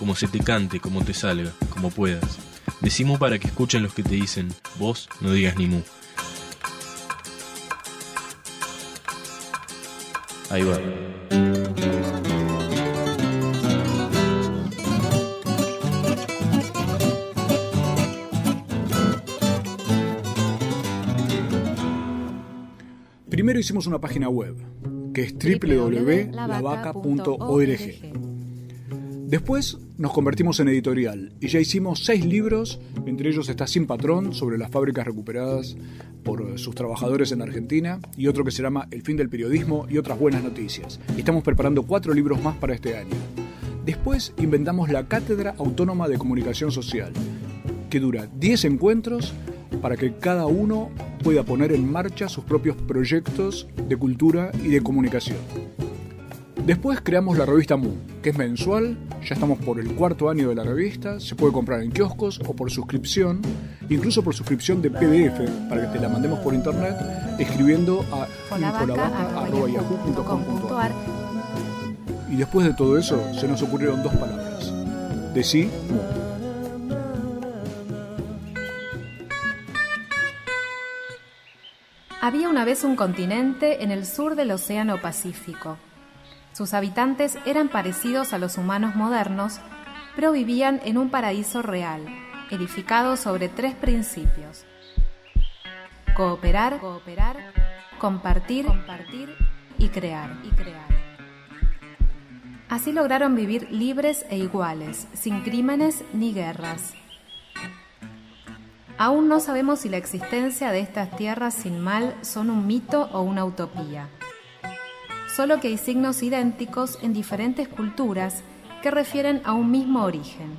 como se te cante, como te salga, como puedas. Decimu para que escuchen los que te dicen, vos no digas ni mu. Ahí va. Primero hicimos una página web, que es www.lavaca.org. Después nos convertimos en editorial y ya hicimos seis libros, entre ellos está Sin Patrón, sobre las fábricas recuperadas por sus trabajadores en Argentina, y otro que se llama El fin del periodismo y otras buenas noticias. Estamos preparando cuatro libros más para este año. Después inventamos la Cátedra Autónoma de Comunicación Social, que dura 10 encuentros para que cada uno pueda poner en marcha sus propios proyectos de cultura y de comunicación. Después creamos la revista Mu, que es mensual, ya estamos por el cuarto año de la revista, se puede comprar en kioscos o por suscripción, incluso por suscripción de PDF, para que te la mandemos por internet, escribiendo a infolabaca.yahoo.com.ar. Y después de todo eso, se nos ocurrieron dos palabras. Decí Mu. Había una vez un continente en el sur del Océano Pacífico. Sus habitantes eran parecidos a los humanos modernos, pero vivían en un paraíso real, edificado sobre tres principios. Cooperar, cooperar, compartir, compartir y crear, y crear. Así lograron vivir libres e iguales, sin crímenes ni guerras. Aún no sabemos si la existencia de estas tierras sin mal son un mito o una utopía. Solo que hay signos idénticos en diferentes culturas que refieren a un mismo origen.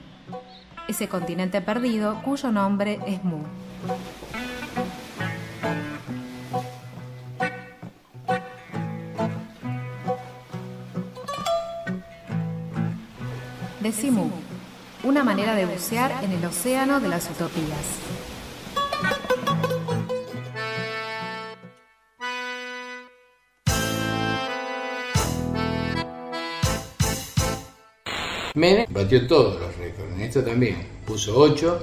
Ese continente perdido cuyo nombre es Mu. Decimu, una manera de bucear en el océano de las utopías. Menem batió todos los récords, en esto también, puso 8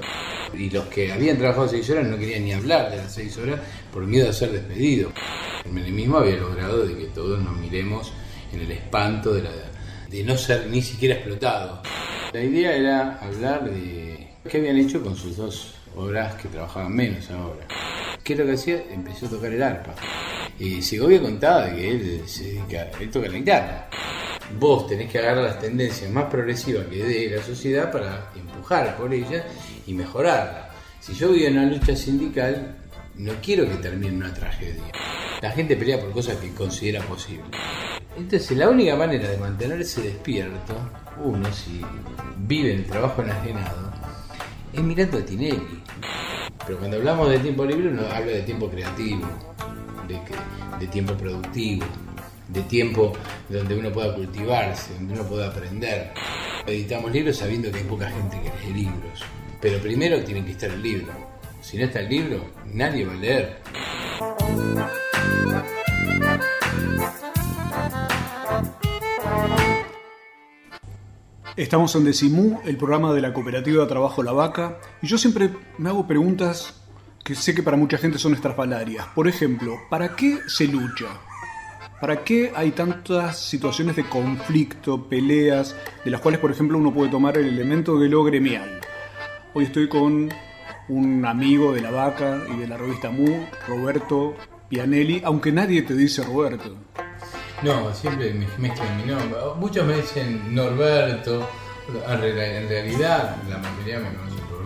y los que habían trabajado 6 horas no querían ni hablar de las 6 horas por miedo a ser despedido. El menemismo había logrado de que todos nos miremos en el espanto de, la, de no ser ni siquiera explotado. La idea era hablar de qué habían hecho con sus dos horas que trabajaban menos ahora. ¿Qué es lo que hacía? Empezó a tocar el arpa. Y Segovia contaba que él se dedica, él toca la guitarra vos tenés que agarrar las tendencias más progresivas que dé la sociedad para empujar por ellas y mejorarla. Si yo vivo en una lucha sindical, no quiero que termine una tragedia. La gente pelea por cosas que considera posible. Entonces, la única manera de mantenerse despierto, uno, si vive en el trabajo enajenado, es mirando a Tinelli. Pero cuando hablamos de tiempo libre, uno habla de tiempo creativo, de, de tiempo productivo de tiempo donde uno pueda cultivarse, donde uno pueda aprender. Editamos libros sabiendo que hay poca gente que lee libros, pero primero tiene que estar el libro. Si no está el libro, nadie va a leer. Estamos en Decimú, el programa de la cooperativa trabajo La Vaca, y yo siempre me hago preguntas que sé que para mucha gente son estrafalarias. Por ejemplo, ¿para qué se lucha? ¿Para qué hay tantas situaciones de conflicto, peleas, de las cuales, por ejemplo, uno puede tomar el elemento de lo gremial? Hoy estoy con un amigo de la vaca y de la revista Mu, Roberto Pianelli, aunque nadie te dice Roberto. No, siempre me mezclan mi nombre. Muchos me dicen Norberto, en realidad la mayoría me conocen por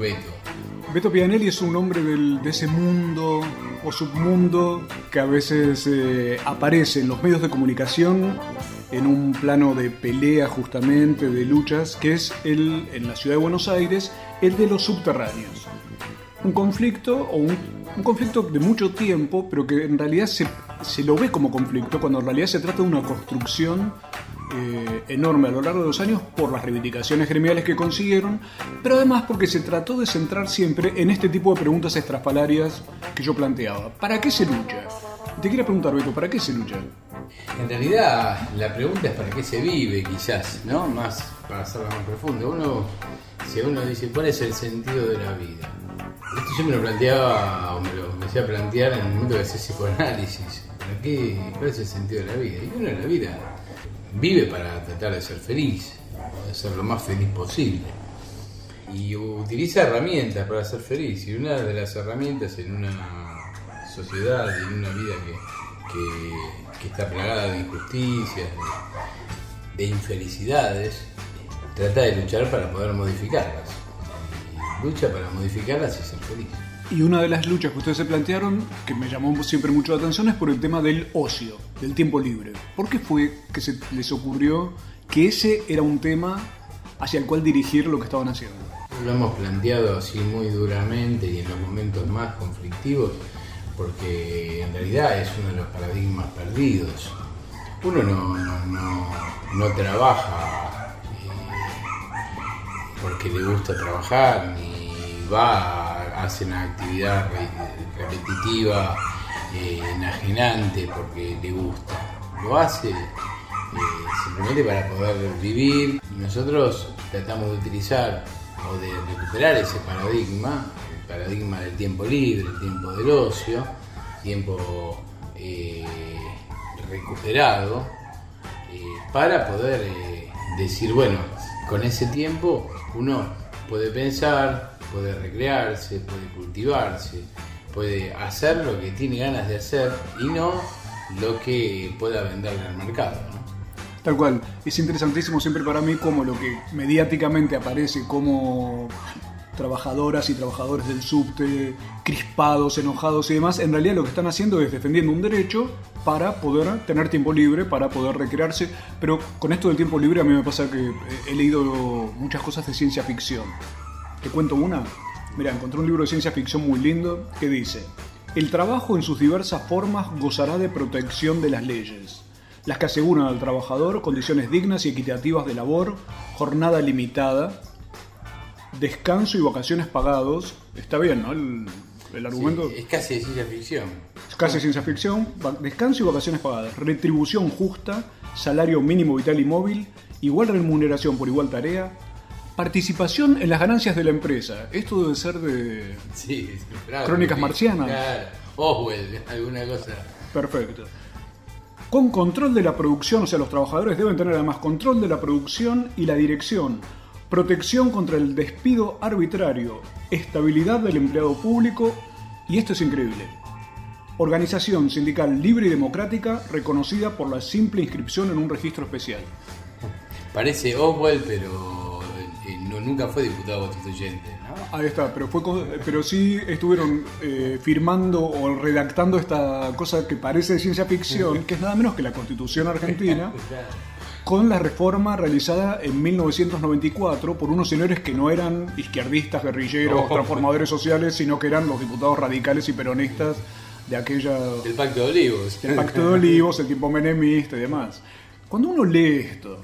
Beto. Pianelli es un hombre de ese mundo o submundo que a veces eh, aparece en los medios de comunicación en un plano de pelea justamente, de luchas, que es el, en la ciudad de Buenos Aires, el de los subterráneos. Un conflicto, o un conflicto de mucho tiempo, pero que en realidad se, se lo ve como conflicto, cuando en realidad se trata de una construcción eh, enorme a lo largo de los años por las reivindicaciones gremiales que consiguieron, pero además porque se trató de centrar siempre en este tipo de preguntas estrafalarias que yo planteaba. ¿Para qué se lucha? Te quería preguntar, Beto, ¿para qué se lucha? En realidad, la pregunta es para qué se vive, quizás, ¿no? Más para hacerlo más profundo. Uno, si uno dice, ¿cuál es el sentido de la vida? Esto yo me lo planteaba, o me lo empecé a plantear en el momento de hacer psicoanálisis. ¿Para qué? ¿Cuál es el sentido de la vida? Y uno la vida vive para tratar de ser feliz, de ser lo más feliz posible. Y utiliza herramientas para ser feliz. Y una de las herramientas en una sociedad y en una vida que, que, está plagada de injusticias, de, de, infelicidades, trata de luchar para poder modificarlas. Lucha para modificarlas y ser feliz. Y una de las luchas que ustedes se plantearon, que me llamó siempre mucho la atención, es por el tema del ocio, del tiempo libre. ¿Por qué fue que se les ocurrió que ese era un tema hacia el cual dirigir lo que estaban haciendo? Lo hemos planteado así muy duramente y en los momentos más conflictivos, porque en realidad es uno de los paradigmas perdidos. Uno no, no, no, no trabaja eh, porque le gusta trabajar, ni va hace una actividad repetitiva, eh, enajenante, porque le gusta. Lo hace eh, simplemente para poder vivir. Nosotros tratamos de utilizar o de recuperar ese paradigma, el paradigma del tiempo libre, el tiempo del ocio, tiempo eh, recuperado, para poder decir, bueno, con ese tiempo uno puede pensar, puede recrearse, puede cultivarse, puede hacer lo que tiene ganas de hacer y no lo que pueda venderle al mercado. ¿no? Tal cual, es interesantísimo siempre para mí como lo que mediáticamente aparece como trabajadoras y trabajadores del subte, crispados, enojados y demás, en realidad lo que están haciendo es defendiendo un derecho para poder tener tiempo libre, para poder recrearse, pero con esto del tiempo libre a mí me pasa que he leído muchas cosas de ciencia ficción te cuento una. Mira, encontré un libro de ciencia ficción muy lindo que dice, el trabajo en sus diversas formas gozará de protección de las leyes, las que aseguran al trabajador condiciones dignas y equitativas de labor, jornada limitada, descanso y vacaciones pagados. Está bien, ¿no? El, el argumento. Sí, es casi ciencia ficción. Es casi ciencia ficción. Descanso y vacaciones pagadas. Retribución justa, salario mínimo vital y móvil, igual remuneración por igual tarea, Participación en las ganancias de la empresa. Esto debe ser de sí, claro, Crónicas Marcianas. Claro. Oswell, alguna cosa. Perfecto. Con control de la producción, o sea, los trabajadores deben tener además control de la producción y la dirección, protección contra el despido arbitrario, estabilidad del empleado público y esto es increíble. Organización sindical libre y democrática reconocida por la simple inscripción en un registro especial. Parece Oswell, pero nunca fue diputado constituyente, ¿no? Ahí está, pero, fue, pero sí estuvieron eh, firmando o redactando esta cosa que parece de ciencia ficción, que es nada menos que la Constitución Argentina, con la reforma realizada en 1994 por unos señores que no eran izquierdistas, guerrilleros, transformadores sociales, sino que eran los diputados radicales y peronistas de aquella... El Pacto de Olivos. El Pacto de Olivos, el tipo menemista y demás. Cuando uno lee esto,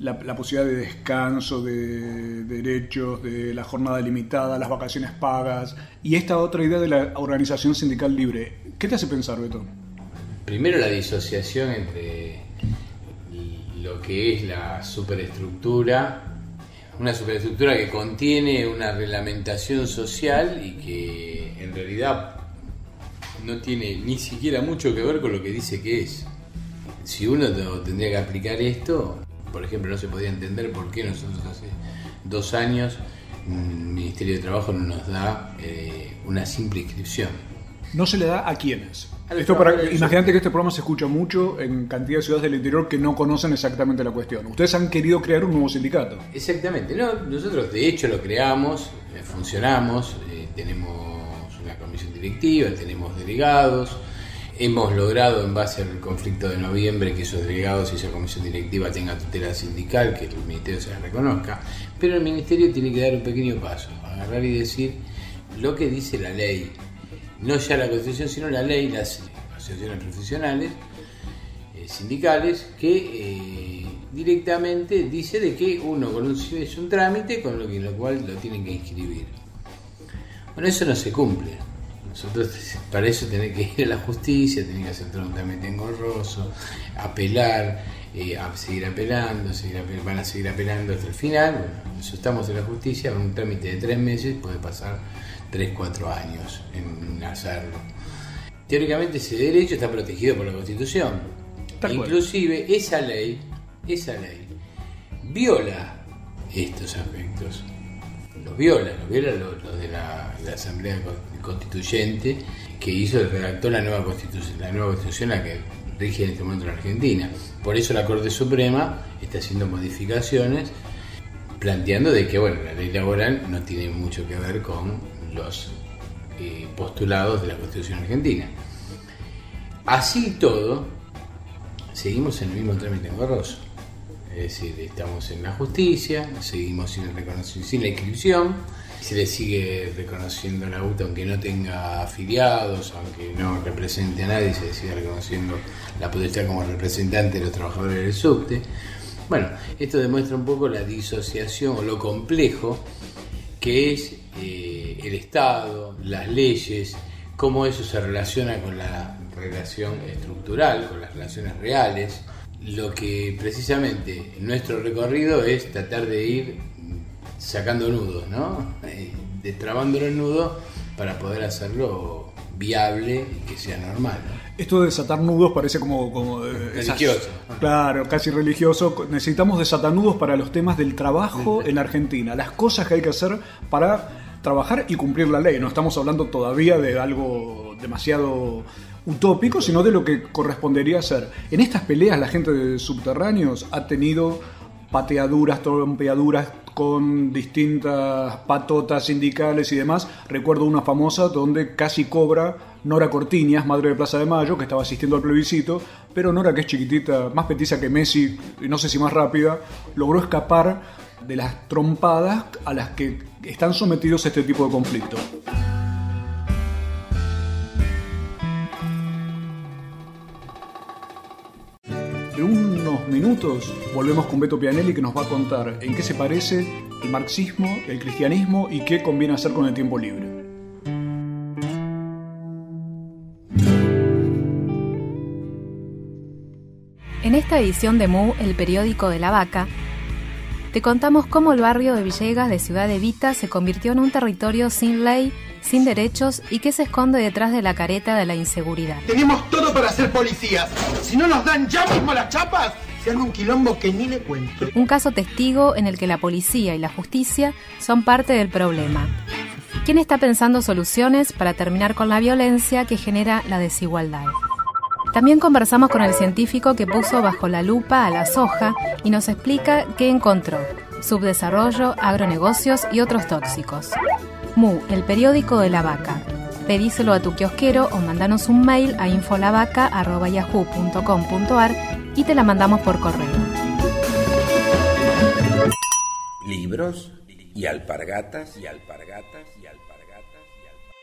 la, posibilidad de descanso, de, de, derechos, de la jornada limitada, las vacaciones pagas y esta otra idea de la organización sindical libre. ¿Qué te hace pensar, Beto? Primero la disociación entre lo que es la superestructura, una superestructura que contiene una reglamentación social y que en realidad no tiene ni siquiera mucho que ver con lo que dice que es. Si uno tendría que aplicar esto, por ejemplo, no se podía entender por qué nosotros hace dos años el Ministerio de Trabajo no nos da eh, una simple inscripción. ¿No se le da a quiénes? Esto para, imagínate que este programa se escucha mucho en cantidad de ciudades del interior que no conocen exactamente la cuestión. Ustedes han querido crear un nuevo sindicato. Exactamente. No, nosotros de hecho lo creamos, eh, funcionamos, eh, tenemos una comisión directiva, tenemos delegados, hemos logrado, en base al conflicto de noviembre, que esos delegados y esa comisión directiva tengan tutela sindical, que el Ministerio se la reconozca, pero el Ministerio tiene que dar un pequeño paso, agarrar y decir lo que dice la ley, no ya la Constitución, sino la ley, las asociaciones profesionales, eh, sindicales, que eh, directamente dice de que uno con un, es un trámite con lo, que, lo cual lo tienen que inscribir. Bueno, eso no se cumple. Nosotros para eso tenemos que ir a la justicia, tenemos que hacer un trámite engorroso, apelar, eh, a seguir apelando, seguir van a seguir apelando hasta el final. Bueno, eso estamos en la justicia, un trámite de tres meses puede pasar tres, cuatro años en hacerlo. Teóricamente ese derecho está protegido por la Constitución. Inclusive esa ley, esa ley viola estos aspectos los viola, los viola los, de la, Asamblea Constituyente que hizo, redactó la nueva constitución, la nueva constitución la que rige en este momento en Argentina. Por eso la Corte Suprema está haciendo modificaciones planteando de que bueno, la ley laboral no tiene mucho que ver con los eh, postulados de la Constitución Argentina. Así todo, seguimos en el mismo trámite engorroso. Es decir, estamos en la justicia, seguimos sin, sin la inscripción, se le sigue reconociendo la UTA aunque no tenga afiliados, aunque no represente a nadie, se le sigue reconociendo la potestad como representante de los trabajadores del subte. Bueno, esto demuestra un poco la disociación o lo complejo que es eh, el Estado, las leyes, cómo eso se relaciona con la relación estructural, con las relaciones reales lo que precisamente nuestro recorrido es tratar de ir sacando nudos, ¿no? Eh, destrabando el nudo para poder hacerlo viable y que sea normal. Esto de desatar nudos parece como... como eh, religioso. claro, casi religioso. Necesitamos desatar nudos para los temas del trabajo en Argentina, las cosas que hay que hacer para trabajar y cumplir la ley. No estamos hablando todavía de algo demasiado utópico, sino de lo que correspondería ser. En estas peleas la gente de subterráneos ha tenido pateaduras, trompeaduras con distintas patotas sindicales y demás. Recuerdo una famosa donde casi cobra Nora Cortiñas, madre de Plaza de Mayo, que estaba asistiendo al plebiscito, pero Nora, que es chiquitita, más petiza que Messi, y no sé si más rápida, logró escapar de las trompadas a las que están sometidos este tipo de conflicto. Minutos volvemos con Beto Pianelli que nos va a contar en qué se parece el marxismo, el cristianismo y qué conviene hacer con el tiempo libre. En esta edición de Mu, el periódico de la vaca, te contamos cómo el barrio de Villegas de Ciudad Evita se convirtió en un territorio sin ley, sin derechos y que se esconde detrás de la careta de la inseguridad. Tenemos todo para ser policías. Si no nos dan ya mismo las chapas, un. Un caso testigo en el que la policía y la justicia son parte del problema. ¿Quién está pensando soluciones para terminar con la violencia que genera la desigualdad? También conversamos con el científico que puso bajo la lupa a la soja y nos explica qué encontró. Subdesarrollo, agronegocios y otros tóxicos. Mu, el periódico de la vaca. Pedíselo a tu kiosquero o mandanos un mail a infolavaca.yahoo.com.ar y te la mandamos por correo. Libros y alpargatas y alpargatas y alpargatas y alpargatas.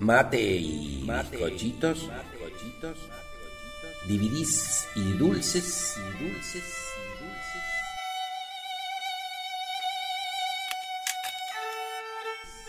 Mate y Mate, cochitos, cochitos, dividís y dulces y dulces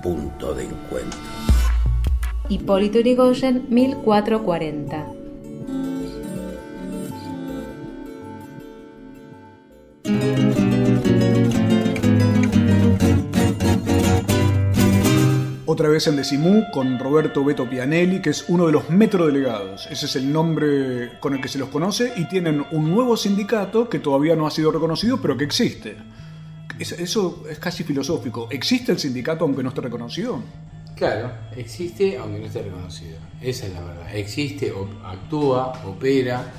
punto de encuentro. Hipólito Yrigoyen, 1440. Otra vez en Decimú con Roberto Beto Pianelli, que es uno de los metrodelegados. Ese es el nombre con el que se los conoce y tienen un nuevo sindicato que todavía no ha sido reconocido, pero que existe eso es casi filosófico. ¿Existe el sindicato aunque no esté reconocido? Claro, existe aunque no esté reconocido. Esa es la verdad. Existe, actúa, opera,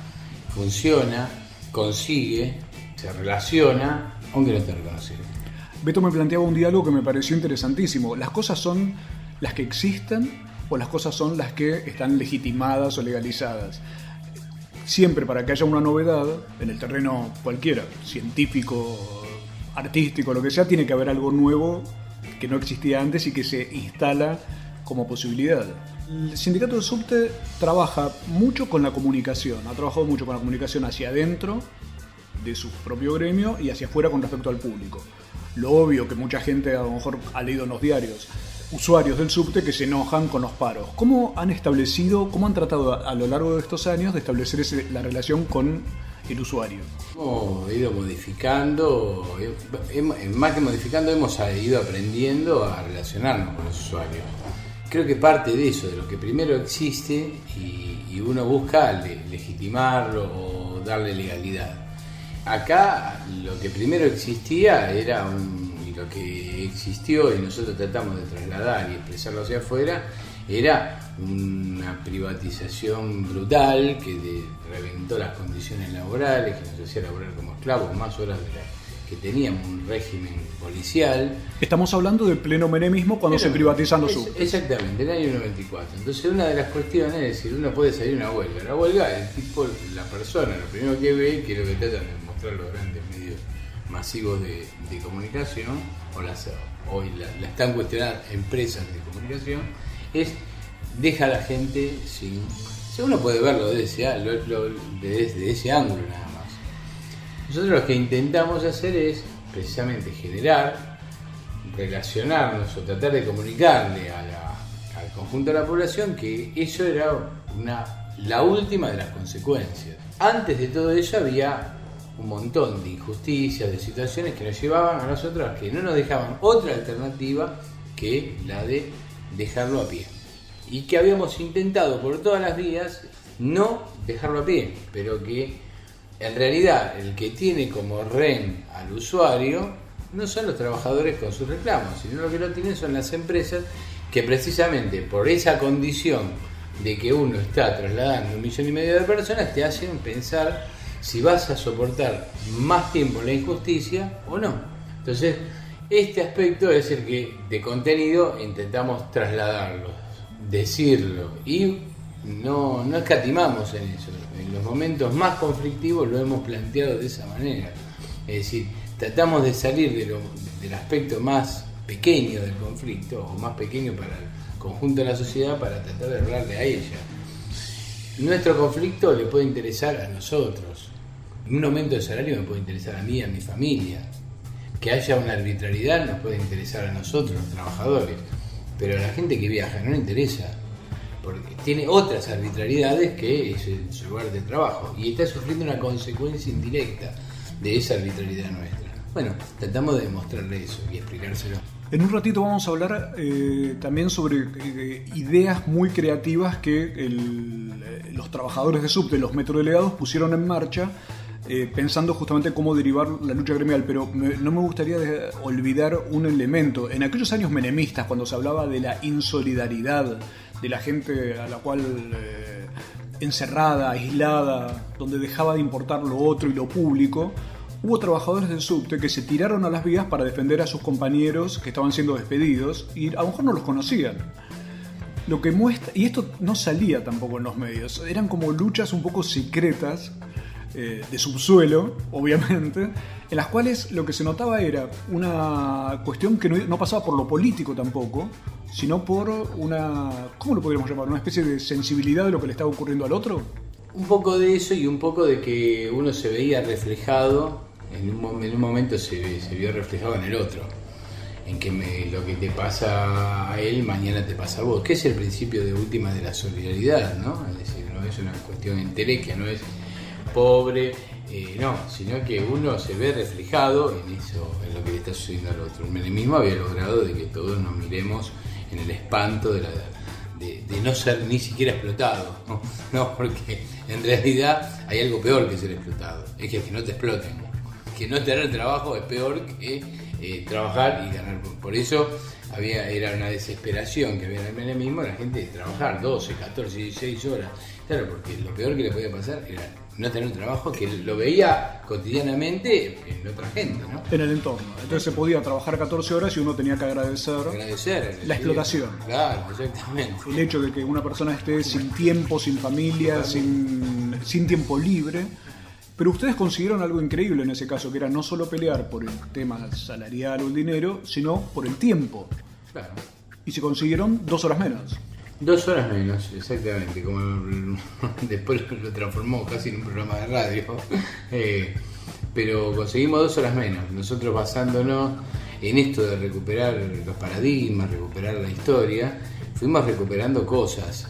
funciona, consigue, se relaciona, aunque no esté reconocido. Beto me planteaba un diálogo que me pareció interesantísimo. ¿Las cosas son las que existen o las cosas son las que están legitimadas o legalizadas? Siempre para que haya una novedad, en el terreno cualquiera, científico, artístico, lo que sea, tiene que haber algo nuevo que no existía antes y que se instala como posibilidad. El sindicato de subte trabaja mucho con la comunicación, ha trabajado mucho con la comunicación hacia adentro de su propio gremio y hacia afuera con respecto al público. Lo obvio que mucha gente a lo mejor ha leído en los diarios, usuarios del subte que se enojan con los paros. ¿Cómo han establecido, cómo han tratado a, lo largo de estos años de establecer la relación con el usuario? Hemos ido modificando, más que modificando, hemos ido aprendiendo a relacionarnos con los usuarios. Creo que parte de eso, de lo que primero existe y, uno busca legitimarlo o darle legalidad. Acá lo que primero existía era un, lo que existió y nosotros tratamos de trasladar y expresarlo hacia afuera, era una privatización brutal que reventó las condiciones laborales, que nos hacía laborar como esclavos, más horas de la, que teníamos un régimen policial. Estamos hablando del pleno menemismo cuando se privatizan los subtes. Exactamente, en el año 94. Entonces una de las cuestiones es decir, uno puede salir una huelga. La huelga, el tipo, la persona, lo primero que ve, que es lo que tratan de mostrar los grandes medios masivos de, comunicación, o las hoy la, están cuestionando empresas de comunicación, es deja a la gente sin... uno puede verlo desde desde ese ángulo nada más. Nosotros lo que intentamos hacer es precisamente generar, relacionarnos o tratar de comunicarle al conjunto de la población que eso era una, la última de las consecuencias. Antes de todo eso había un montón de injusticias, de situaciones que nos llevaban a nosotros que no nos dejaban otra alternativa que la de dejarlo a pie y que habíamos intentado por todas las vías no dejarlo a pie, pero que en realidad el que tiene como REN al usuario no son los trabajadores con sus reclamos, sino lo que lo tienen son las empresas que precisamente por esa condición de que uno está trasladando un millón y medio de personas te hacen pensar si vas a soportar más tiempo la injusticia o no. Entonces, este aspecto es el que de contenido intentamos trasladarlo decirlo. Y no, no escatimamos en eso. En los momentos más conflictivos lo hemos planteado de esa manera. Es decir, tratamos de salir de lo, del aspecto más pequeño del conflicto, o más pequeño para el conjunto de la sociedad, para tratar de hablarle a ella. Nuestro conflicto le puede interesar a nosotros. Un aumento de salario me puede interesar a mí, a mi familia. Que haya una arbitrariedad nos puede interesar a nosotros, los trabajadores pero a la gente que viaja no le interesa, porque tiene otras arbitrariedades que es en su lugar de trabajo y está sufriendo una consecuencia indirecta de esa arbitrariedad nuestra. Bueno, tratamos de demostrarle eso y explicárselo. En un ratito vamos a hablar eh, también sobre eh, ideas muy creativas que los trabajadores de subte, los metrodelegados, pusieron en marcha eh, pensando justamente cómo derivar la lucha gremial, pero no me gustaría olvidar un elemento. En aquellos años menemistas, cuando se hablaba de la insolidaridad de la gente a la cual eh, encerrada, aislada, donde dejaba de importar lo otro y lo público, hubo trabajadores del subte que se tiraron a las vías para defender a sus compañeros que estaban siendo despedidos y a lo mejor no los conocían. Lo que muestra, y esto no salía tampoco en los medios, eran como luchas un poco secretas eh, de subsuelo, obviamente, en las cuales lo que se notaba era una cuestión que no, pasaba por lo político tampoco, sino por una, ¿cómo lo podríamos llamar? Una especie de sensibilidad de lo que le estaba ocurriendo al otro. Un poco de eso y un poco de que uno se veía reflejado, en un, en un momento se, vio reflejado en el otro, en que lo que te pasa a él mañana te pasa a vos, que es el principio de última de la solidaridad, ¿no? Es decir, no es una cuestión entelequia, no es pobre, eh, no, sino que uno se ve reflejado en eso, en lo que le está sucediendo al otro. El menemismo había logrado de que todos nos miremos en el espanto de, la, no ser ni siquiera explotado. ¿no? No, porque en realidad hay algo peor que ser explotado, es que, que no te exploten. Que no tener trabajo es peor que eh, trabajar y ganar. Por eso había, era una desesperación que había en el menemismo la gente de trabajar 12, 14, 16 horas. Claro, porque lo peor que le podía pasar era no tener un trabajo que lo veía cotidianamente en otra gente, ¿no? En el entorno. Entonces se podía trabajar 14 horas y uno tenía que agradecer Agradecer. la explotación. Claro, exactamente. El hecho de que una persona esté sin tiempo, sin familia, sin, sin tiempo libre. Pero ustedes consiguieron algo increíble en ese caso, que era no solo pelear por el tema salarial o el dinero, sino por el tiempo. Claro. Y se consiguieron dos horas menos. Dos horas menos, exactamente, como después lo transformó casi en un programa de radio. Eh, pero conseguimos dos horas menos, nosotros basándonos en esto de recuperar los paradigmas, recuperar la historia, fuimos recuperando cosas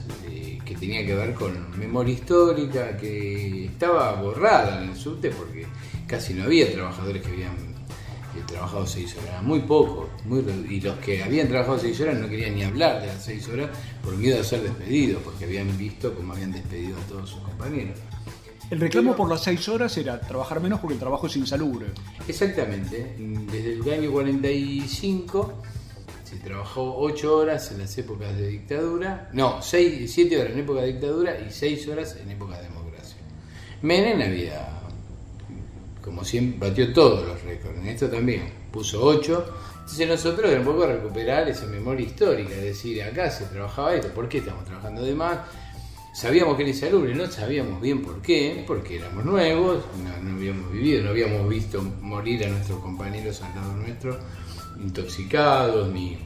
que tenían que ver con memoria histórica, que estaba borrada en el subte porque casi no había trabajadores que habían eh, trabajado seis horas, muy poco, muy y los que habían trabajado seis horas no querían ni hablar de las seis horas por miedo a ser despedidos, porque habían visto cómo habían despedido a todos sus compañeros. El reclamo por las seis horas era trabajar menos porque el trabajo es insalubre. Exactamente, desde el año 45 se trabajó 8 horas en las épocas de dictadura, no, 7 horas en época de dictadura y 6 horas en época de democracia. Menem había, como siempre, batió todos los récords, en esto también, puso 8. Entonces nosotros un poco recuperar esa memoria histórica, es decir, acá se trabajaba esto, ¿por qué estamos trabajando de más? Sabíamos que era insalubre, no sabíamos bien por qué, porque éramos nuevos, no, no habíamos vivido, no habíamos visto morir a nuestros compañeros al lado nuestro, intoxicados, ni...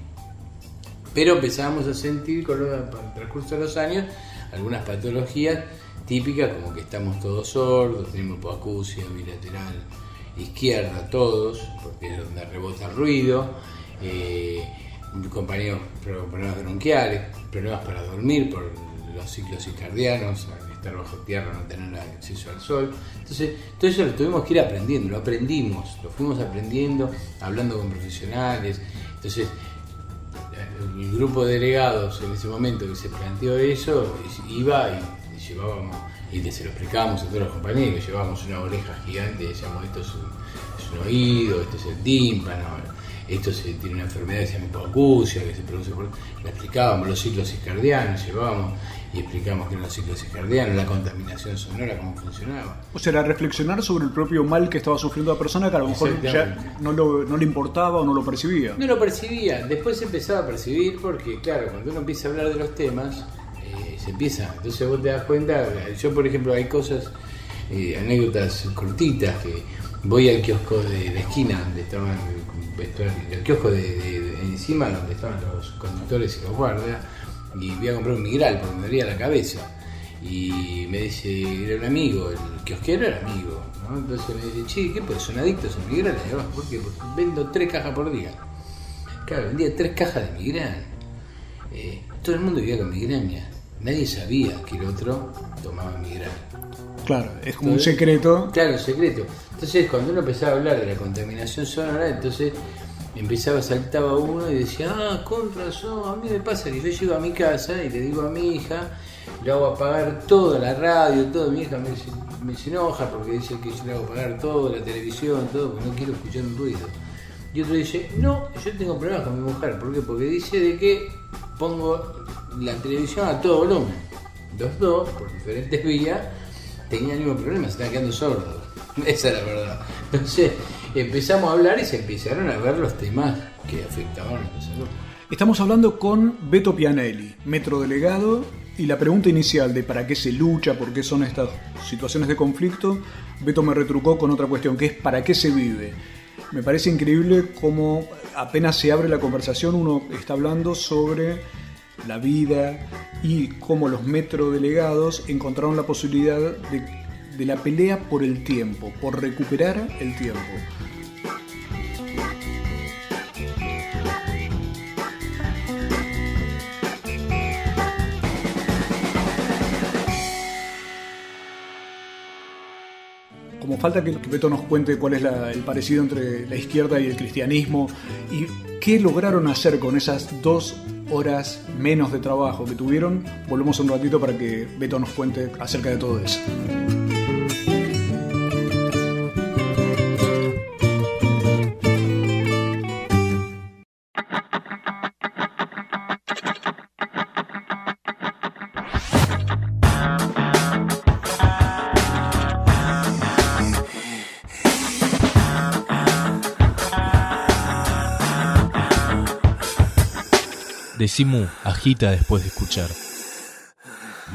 Pero empezábamos a sentir con el transcurso de los años algunas patologías típicas como que estamos todos sordos, tenemos hipoacusia bilateral izquierda todos, porque es donde rebota el ruido, eh, compañeros pro- problemas bronquiales, problemas para dormir por los ciclos circadianos, bajo tierra no tener acceso al sol. Entonces, todo eso lo tuvimos que ir aprendiendo, lo aprendimos, lo fuimos aprendiendo, hablando con profesionales. Entonces, el grupo de delegados en ese momento que se planteó eso, iba y, llevábamos, y se lo explicábamos a todos los compañeros, llevábamos una oreja gigante decíamos, esto es un, es un oído, esto es el tímpano, esto se, tiene una enfermedad que se llama hipoacusia, que se produce por... Le explicábamos los ciclos circadianos, llevábamos y explicábamos qué eran los ciclos circadianos, la contaminación sonora, cómo funcionaba. O sea, era reflexionar sobre el propio mal que estaba sufriendo la persona que a lo mejor ya no, lo- no le importaba o no lo percibía. No lo percibía, después empezaba a percibir porque, claro, cuando uno empieza a hablar de los temas, eh, se empieza. Entonces vos te das cuenta, yo por ejemplo hay cosas, eh, anécdotas cortitas que voy al kiosco de la esquina donde estaban vestuario, el kiosco de, de- de encima donde estaban los conductores y los guardias y voy a comprar un migral porque me dolía la cabeza. Y me dice, era un amigo, el kiosquero era amigo, ¿no? Entonces me dice, che, ¿qué pues son adictos a migral? Y yo, ¿Por qué? Porque vendo tres cajas por día. Claro, vendía tres cajas de migraña. Eh, todo el mundo vivía con migraña. Nadie sabía que el otro tomaba migraña. Claro, es como un secreto. Claro, un secreto. Entonces, cuando uno empezaba a hablar de la contaminación sonora, entonces empezaba, saltaba uno y decía, ah, con razón, a mí me pasa que yo llego a mi casa y le digo a mi hija, le hago apagar toda la radio, todo, mi hija me, me se enoja porque dice que yo le hago apagar todo, la televisión, todo, porque no quiero escuchar un ruido. Y otro dice, no, yo tengo problemas con mi mujer, ¿por qué? Porque dice de que pongo la televisión a todo volumen. Los dos, por diferentes vías, tenían el mismo problema, se estaban quedando sordos. Esa es la verdad. Entonces empezamos a hablar y se empezaron a ver los temas que afectaban a. Estamos hablando con Beto Pianelli, metrodelegado, y la pregunta inicial de para qué se lucha, por qué son estas situaciones de conflicto, Beto me retrucó con otra cuestión, que es para qué se vive. Me parece increíble cómo apenas se abre la conversación uno está hablando sobre la vida y cómo los metrodelegados encontraron la posibilidad de, de la pelea por el tiempo, por recuperar el tiempo. Como falta que que Beto nos cuente cuál es el parecido entre la izquierda y el cristianismo y qué lograron hacer con esas dos horas menos de trabajo que tuvieron. Volvemos un ratito para que Beto nos cuente acerca de todo eso. Decimu agita después de escuchar.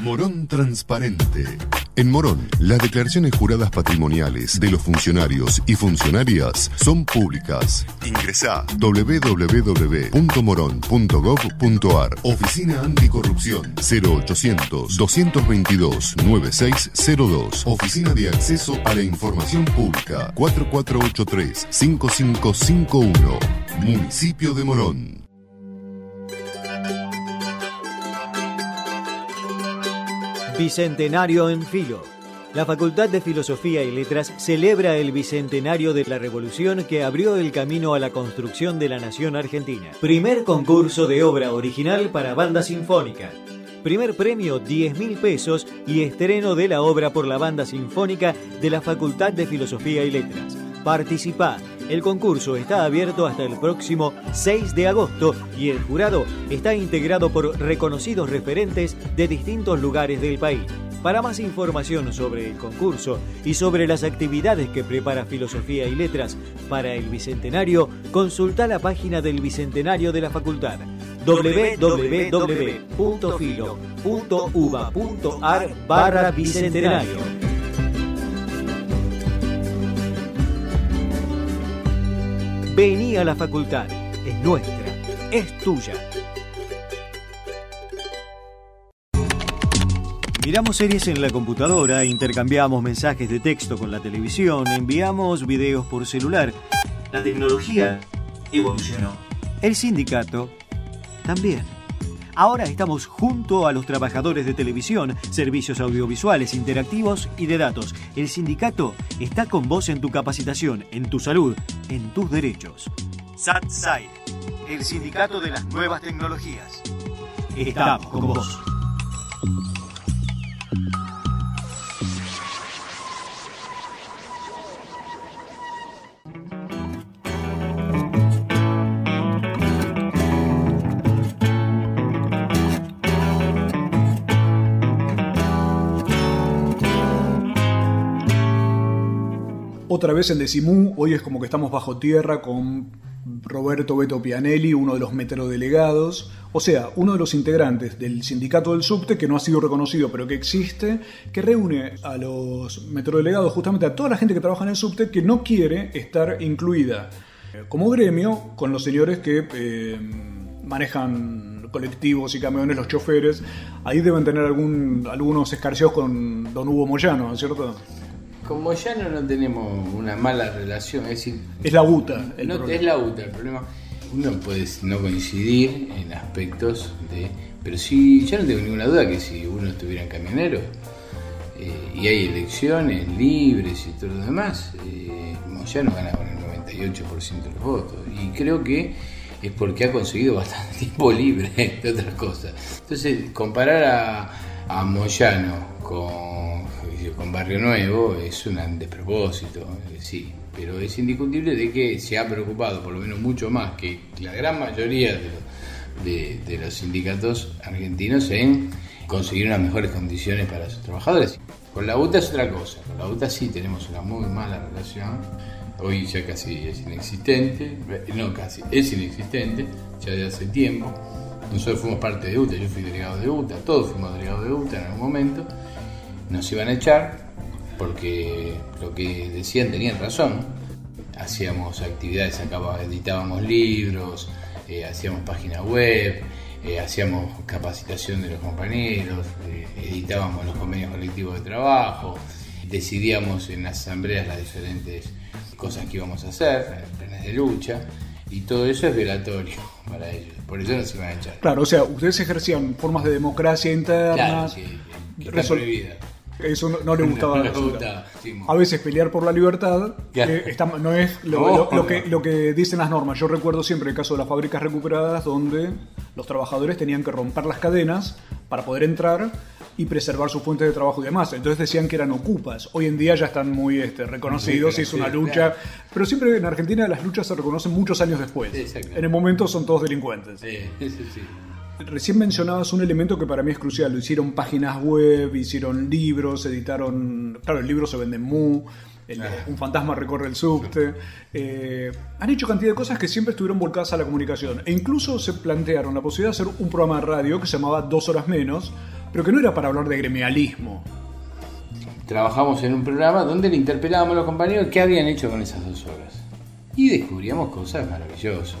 Morón Transparente. En Morón, las declaraciones juradas patrimoniales de los funcionarios y funcionarias son públicas. Ingresa www.moron.gov.ar. Oficina Anticorrupción 0800 222 9602. Oficina de Acceso a la Información Pública 4483 5551. Municipio de Morón. Bicentenario en Filo. La Facultad de Filosofía y Letras celebra el bicentenario de la revolución que abrió el camino a la construcción de la nación argentina. Primer concurso de obra original para banda sinfónica. Primer premio 10 mil pesos y estreno de la obra por la banda sinfónica de la Facultad de Filosofía y Letras. Participa. El concurso está abierto hasta el próximo 6 de agosto y el jurado está integrado por reconocidos referentes de distintos lugares del país. Para más información sobre el concurso y sobre las actividades que prepara Filosofía y Letras para el Bicentenario, consulta la página del Bicentenario de la Facultad www.filo.uba.ar barra Bicentenario. Vení a la facultad, es nuestra, es tuya. Miramos series en la computadora, intercambiamos mensajes de texto con la televisión, enviamos videos por celular. La tecnología evolucionó. El sindicato también. Ahora estamos junto a los trabajadores de televisión, servicios audiovisuales, interactivos y de datos. El sindicato está con vos en tu capacitación, en tu salud, en tus derechos. SatSide, el sindicato de las nuevas tecnologías. Estamos con vos. Otra vez en Decimú. Hoy es como que estamos bajo tierra con Roberto Beto Pianelli, uno de los metrodelegados, o sea, uno de los integrantes del sindicato del subte que no ha sido reconocido pero que existe, que reúne a los metrodelegados, justamente a toda la gente que trabaja en el subte que no quiere estar incluida como gremio con los señores que eh, manejan colectivos y camiones, los choferes. Ahí deben tener algún, algunos escarceos con don Hugo Moyano, ¿no es cierto? Con Moyano no tenemos una mala relación, es decir... Es la UTA. El no, es la UTA el problema. Uno puede no coincidir en aspectos de... Pero sí, yo no tengo ninguna duda que si uno estuviera en camionero eh, y hay elecciones libres y todo lo demás, eh, Moyano gana con el 98% de los votos. Y creo que es porque ha conseguido bastante tiempo libre de otras cosas. Entonces, comparar a, a Moyano con con Barrio Nuevo es un despropósito, sí, pero es indiscutible de que se ha preocupado, por lo menos mucho más que la gran mayoría de, los sindicatos argentinos, en conseguir unas mejores condiciones para sus trabajadores. Con la UTA es otra cosa, con la UTA sí tenemos una muy mala relación, hoy ya casi es inexistente, no casi, es inexistente, ya de hace tiempo. Nosotros fuimos parte de UTA, yo fui delegado de UTA, todos fuimos delegados de UTA en algún momento nos iban a echar porque lo que decían tenían razón. Hacíamos actividades, editábamos libros, eh, hacíamos página web, eh, hacíamos capacitación de los compañeros, eh, editábamos los convenios colectivos de trabajo, decidíamos en las asambleas las diferentes cosas que íbamos a hacer, planes de lucha, y todo eso es violatorio para ellos, por eso nos iban a echar. Claro, o sea, ustedes ejercían formas de democracia interna. Claro, Eso no, no le gustaba a No Gasura. gustaba, sí. A veces pelear por la libertad eh, está- no es lo, No, lo- lo no. que, lo que dicen las normas. Yo recuerdo siempre el caso de las fábricas recuperadas donde los trabajadores tenían que romper las cadenas para poder entrar y preservar su fuente de trabajo y demás. Entonces decían que eran ocupas. Hoy en día ya están muy este, reconocidos y es una lucha. claro. Pero siempre en Argentina las luchas se reconocen muchos años después. En el momento son todos delincuentes. Sí, sí, sí. Recién mencionabas un elemento que para mí es crucial. Lo hicieron páginas web, hicieron libros, editaron. Claro, el libro se vende en Mu. el- Ah. Un fantasma recorre el subte. Eh, han hecho cantidad de cosas que siempre estuvieron volcadas a la comunicación. E incluso se plantearon la posibilidad de hacer un programa de radio que se llamaba Dos Horas Menos, pero que no era para hablar de gremialismo. Trabajamos en un programa donde le interpelábamos a los compañeros qué habían hecho con esas dos horas. Y descubríamos cosas maravillosas.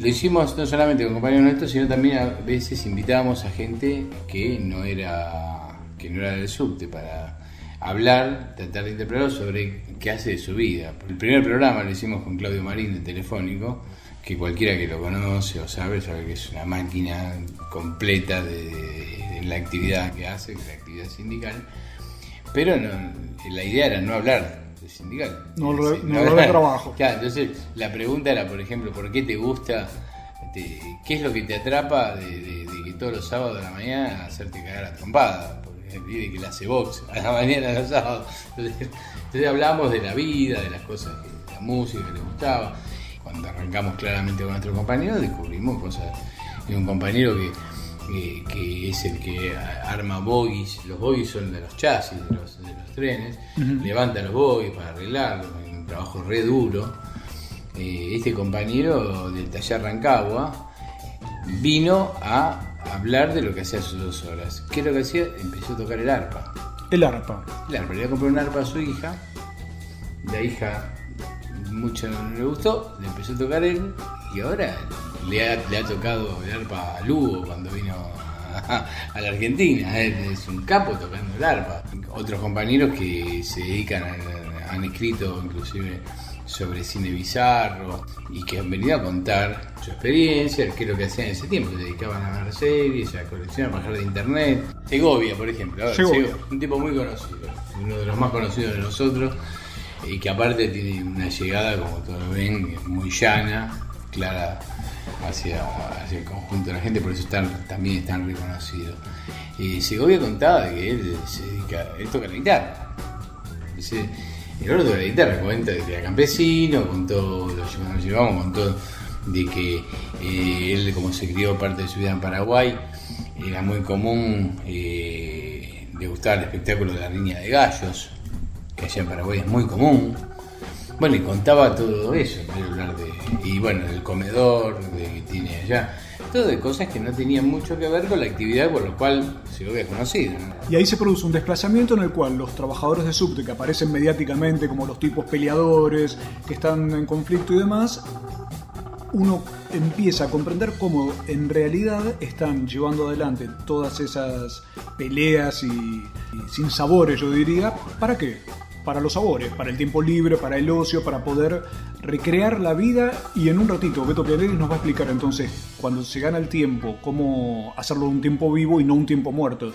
Lo hicimos no solamente con compañeros nuestros, sino también a veces invitábamos a gente que no era, que no era del subte para hablar, tratar de interpelar sobre qué hace de su vida. El primer programa lo hicimos con Claudio Marín de Telefónico, que cualquiera que lo conoce o sabe, sabe que es una máquina completa de, de la actividad que hace, de la actividad sindical. Pero no, la idea era no hablar de sindical. No decir, no de trabajo. Claro, entonces la pregunta era, por ejemplo, ¿por qué te gusta? ¿Qué es lo que te atrapa de, de- de que todos los sábados de la mañana hacerte cagar a trompada? Porque vive que le hace box a la mañana los sábados. Entonces, entonces hablamos de la vida, de las cosas, que, la música que le gustaba. Cuando arrancamos claramente con nuestro compañero, descubrimos cosas. Hay un compañero que, que, que es el que arma bogies, los bogies son de los chasis de los, de los trenes, levanta los bogies para arreglarlos, es un trabajo re duro. Eh, este compañero del taller Rancagua vino a hablar de lo que hacía sus dos horas. ¿Qué es lo que hacía? Empezó a tocar el arpa. El arpa. El arpa, le comprar un arpa a su hija, la hija mucho no le gustó, le empezó a tocar él y ahora le ha, le ha tocado el arpa a Lugo cuando vino a, a la Argentina. Él es un capo tocando el arpa. Otros compañeros que se dedican, a- han escrito inclusive sobre cine bizarro y que han venido a contar su experiencia, qué es lo que hacían en ese tiempo, se dedicaban a ver series, a coleccionar, a bajar de internet. Segovia, por ejemplo. Segovia, un tipo muy conocido, uno de los más conocidos de nosotros, y que aparte tiene una llegada, como todos ven, muy llana, clara hacia, hacia el conjunto de la gente, por eso están, también es tan reconocido. Y Segovia contaba de que él se dedica, él toca la guitarra. El oro de la guitarra cuenta de que era campesino, contó, lo llevamos, llevamos, contó de que eh, él, como se crió parte de su vida en Paraguay, era muy común, eh, le gustaba el espectáculo de la riña de gallos, que allá en Paraguay es muy común. Bueno, y contaba todo eso, hablar de, y bueno, del comedor, de que tiene allá, todo de cosas que no tenían mucho que ver con la actividad por lo cual se lo había conocido. ¿no? Y ahí se produce un desplazamiento en el cual los trabajadores de subte que aparecen mediáticamente como los tipos peleadores, que están en conflicto y demás, uno empieza a comprender cómo en realidad están llevando adelante todas esas peleas y, y sin sabores, yo diría, ¿para qué? Para los sabores, para el tiempo libre, para el ocio, para poder recrear la vida y en un ratito Beto Pianelli nos va a explicar entonces cuando se gana el tiempo cómo hacerlo un tiempo vivo y no un tiempo muerto.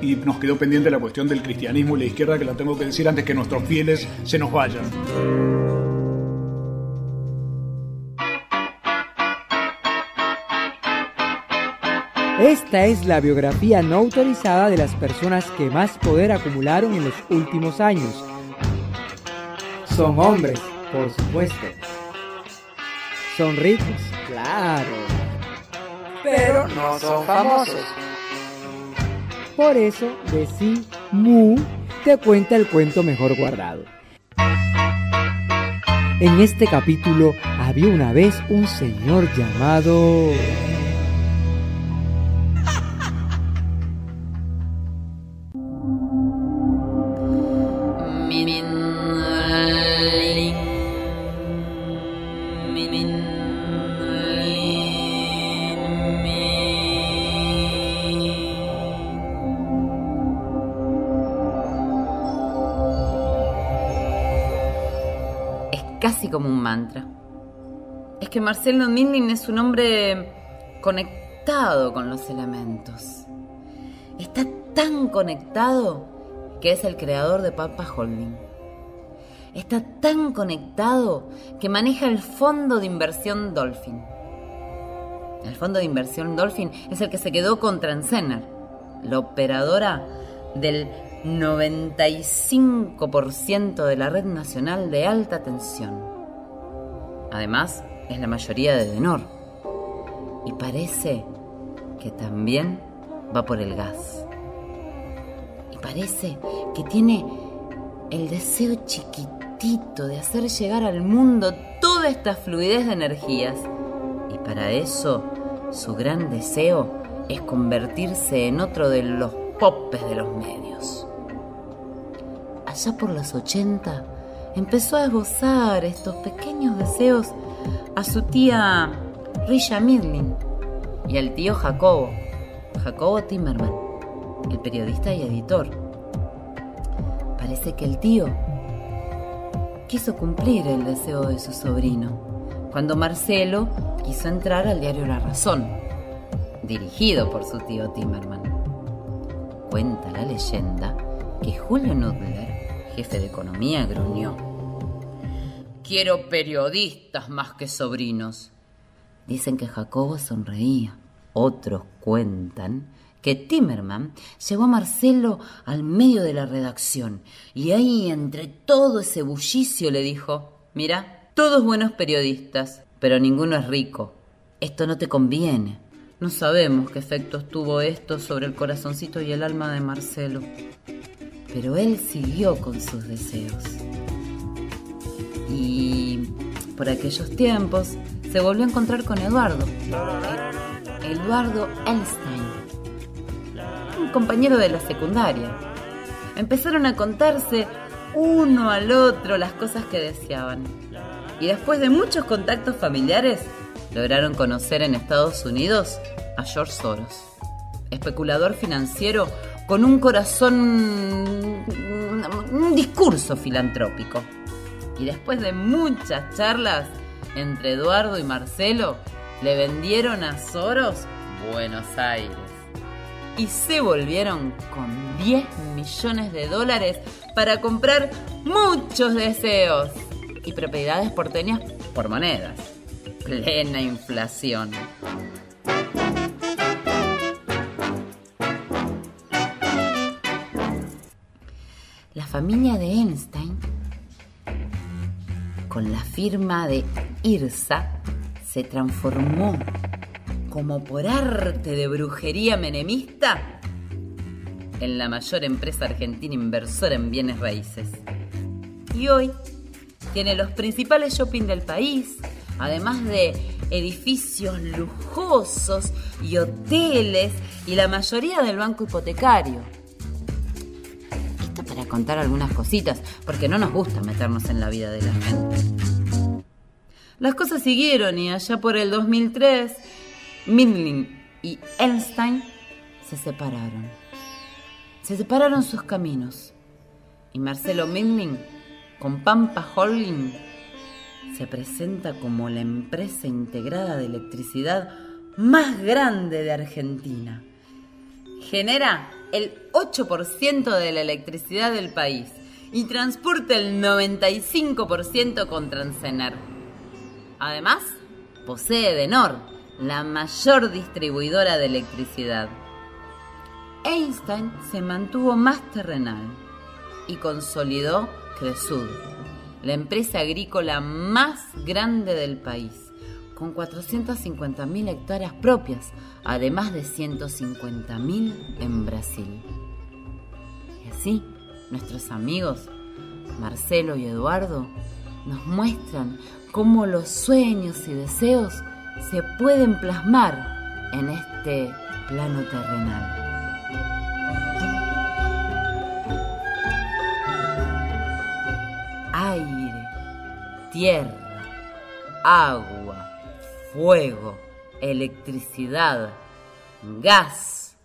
Y nos quedó pendiente la cuestión del cristianismo y la izquierda que la tengo que decir antes que nuestros fieles se nos vayan. Esta es la biografía no autorizada de las personas que más poder acumularon en los últimos años. Son hombres, por supuesto. Son ricos, claro. Pero no son famosos. Por eso, Desi Mu te cuenta el cuento mejor guardado. En este capítulo había una vez un señor llamado... mantra. Es que Marcelo Mindlin es un hombre conectado con los elementos. Está tan conectado que es el creador de Pampa Holding. Está tan conectado que maneja el fondo de inversión Dolphin. El fondo de inversión Dolphin es el que se quedó con Transener, la operadora del 95% de la red nacional de alta tensión. Además, es la mayoría de Denor. Y parece que también va por el gas. Y parece que tiene el deseo chiquitito de hacer llegar al mundo toda esta fluidez de energías. Y para eso, su gran deseo es convertirse en otro de los popes de los medios. Allá por los 80, empezó a esbozar estos pequeños deseos a su tía Risha Midlin y al tío Jacobo, Jacobo Timmerman, el periodista y editor. Parece que el tío quiso cumplir el deseo de su sobrino cuando Marcelo quiso entrar al diario La Razón, dirigido por su tío Timmerman. Cuenta la leyenda que Julio Nudler, jefe de economía, gruñó. Quiero periodistas más que sobrinos. Dicen que Jacobo sonreía. Otros cuentan que Timmerman llevó a Marcelo al medio de la redacción y ahí entre todo ese bullicio le dijo, mira, todos buenos periodistas, pero ninguno es rico. Esto no te conviene. No sabemos qué efectos tuvo esto sobre el corazoncito y el alma de Marcelo, pero él siguió con sus deseos. Y por aquellos tiempos se volvió a encontrar con Eduardo, Eduardo Einstein, un compañero de la secundaria. Empezaron a contarse uno al otro las cosas que deseaban. Y después de muchos contactos familiares, lograron conocer en Estados Unidos a George Soros, especulador financiero con un corazón, un discurso filantrópico. Y después de muchas charlas entre Eduardo y Marcelo, le vendieron a Soros Buenos Aires. Y se volvieron con 10 millones de dólares para comprar muchos deseos y propiedades porteñas por monedas. Plena inflación. La familia de Einstein, con la firma de IRSA, se transformó como por arte de brujería menemista en la mayor empresa argentina inversora en bienes raíces. Y hoy tiene los principales shopping del país, además de edificios lujosos y hoteles y la mayoría del banco hipotecario. Para contar algunas cositas, porque no nos gusta meternos en la vida de la gente. Las cosas siguieron y allá por el 2003, Mindling y Einstein se separaron. Se separaron sus caminos y Marcelo Mindling con Pampa Holding se presenta como la empresa integrada de electricidad más grande de Argentina. Genera el 8% de la electricidad del país y transporta el 95% con Transener. Además, posee Denor, la mayor distribuidora de electricidad. Einstein se mantuvo más terrenal y consolidó Cresud, la empresa agrícola más grande del país, con 450.000 hectáreas propias, además de 150.000 en Brasil. Y así, nuestros amigos Marcelo y Eduardo nos muestran cómo los sueños y deseos se pueden plasmar en este plano terrenal. aire, tierra, agua, fuego, electricidad, gas,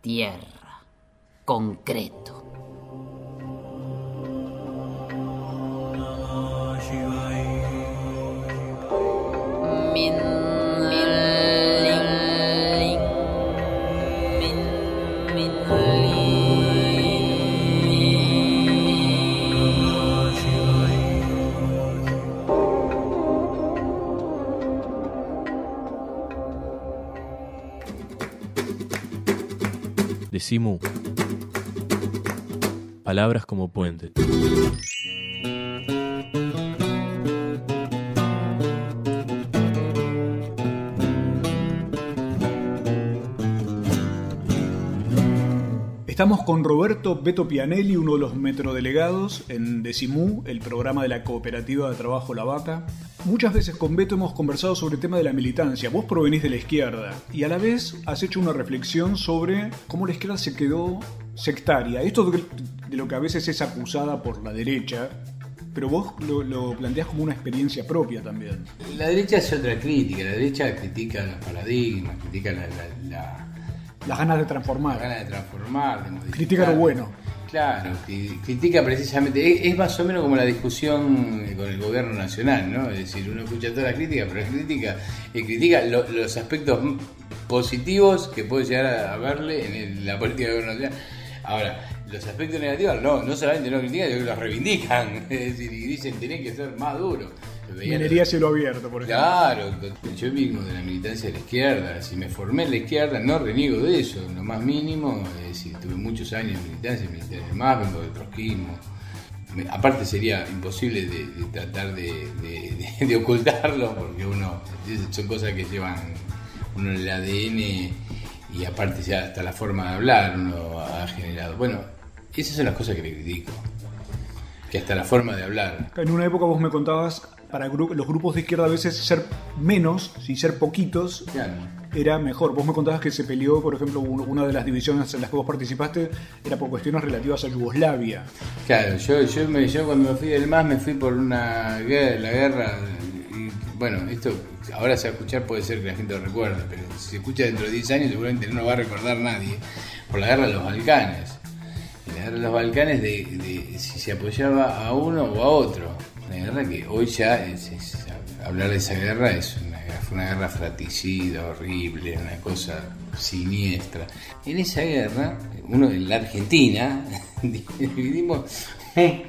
tierra, concreto. Min, Decimu. Palabras como puente. Estamos con Roberto Beto Pianelli, uno de los metrodelegados en Decimú, el programa de la Cooperativa de Trabajo La Vaca. Muchas veces con Beto hemos conversado sobre el tema de la militancia. Vos provenís de la izquierda y a la vez has hecho una reflexión sobre cómo la izquierda se quedó sectaria. Esto de, lo que a veces es acusada por la derecha, pero vos lo, lo planteás como una experiencia propia también. La derecha hace otra crítica, la derecha critica los paradigmas, critica la, la- la- Las ganas de transformar. las ganas de transformar, de. Critica lo bueno. Claro, cri- critica precisamente, es, más o menos como la discusión con el gobierno nacional, ¿no? Es decir, uno escucha todas las críticas, pero la crítica, eh, critica lo- los aspectos positivos que puede llegar a, a verle en la política del gobierno nacional. Ahora, los aspectos negativos no, no solamente no critican, sino que los reivindican, es decir, y dicen tenés que ser más duro. Veía Minería cielo abierto, por ejemplo. Claro, yo vengo de la militancia de la izquierda, si me formé en la izquierda no reniego de eso, en lo más mínimo, es decir, tuve muchos años de militancia, militancia MAS, vengo del trotskismo. Aparte sería imposible de, de tratar de- de ocultarlo, porque uno, son cosas que llevan uno en el ADN y aparte ya hasta la forma de hablar uno ha generado. Bueno, esas son las cosas que le critico, que hasta la forma de hablar. En una época vos me contabas, para gru- los grupos de izquierda a veces ser menos, si ser poquitos, Claro. era mejor. Vos me contabas que se peleó, por ejemplo, un- una de las divisiones en las que vos participaste era por cuestiones relativas a Yugoslavia. Claro, yo, yo, me, yo cuando me fui del MAS me fui por una guerra, la guerra, y bueno, esto ahora se va a escuchar, puede ser que la gente lo recuerde, pero si se escucha dentro de 10 años seguramente no lo va a recordar nadie, por la guerra de los Balcanes. La guerra de los Balcanes de, de si se apoyaba a uno o a otro. Guerra que hoy ya es- es- hablar de esa guerra es una, fue una guerra fratricida, horrible, una cosa siniestra. En esa guerra, uno en la Argentina, dividimos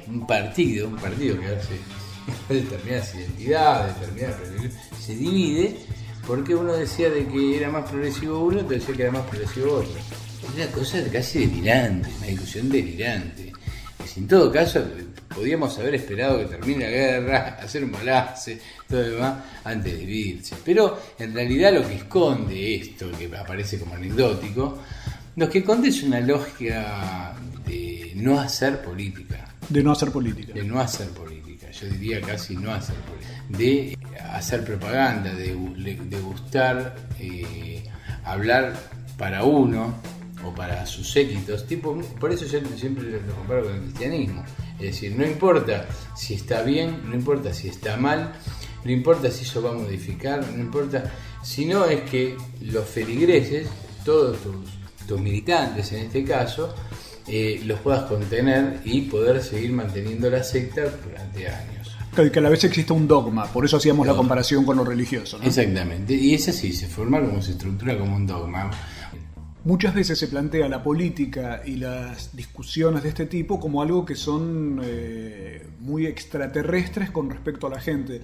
un, partido, un partido que hace determinadas identidades, determinadas se divide porque uno decía de que era más progresivo uno, otro decía que era más progresivo otro. Es una cosa casi delirante, una discusión delirante. Si en todo caso podíamos haber esperado que termine la guerra, hacer un balance, todo lo demás, antes de dividirse. Pero en realidad lo que esconde esto, que aparece como anecdótico, lo que esconde es una lógica de no hacer política. De no hacer política. de no hacer política, yo diría casi no hacer política, de hacer propaganda, de, de gustar eh, hablar para uno o para sus séquitos, tipo, por eso yo siempre lo comparo con el cristianismo, es decir, no importa si está bien, no importa si está mal, no importa si eso va a modificar, no importa, sino es que los feligreses, todos tus, tus militantes en este caso, eh, los puedas contener y poder seguir manteniendo la secta durante años. Que, a la vez existe un dogma, por eso hacíamos la Dogma. comparación con lo religioso. ¿no? Exactamente, y es así, se forma como se estructura como un dogma. Muchas veces se plantea la política y las discusiones de este tipo como algo que son eh, muy extraterrestres con respecto a la gente.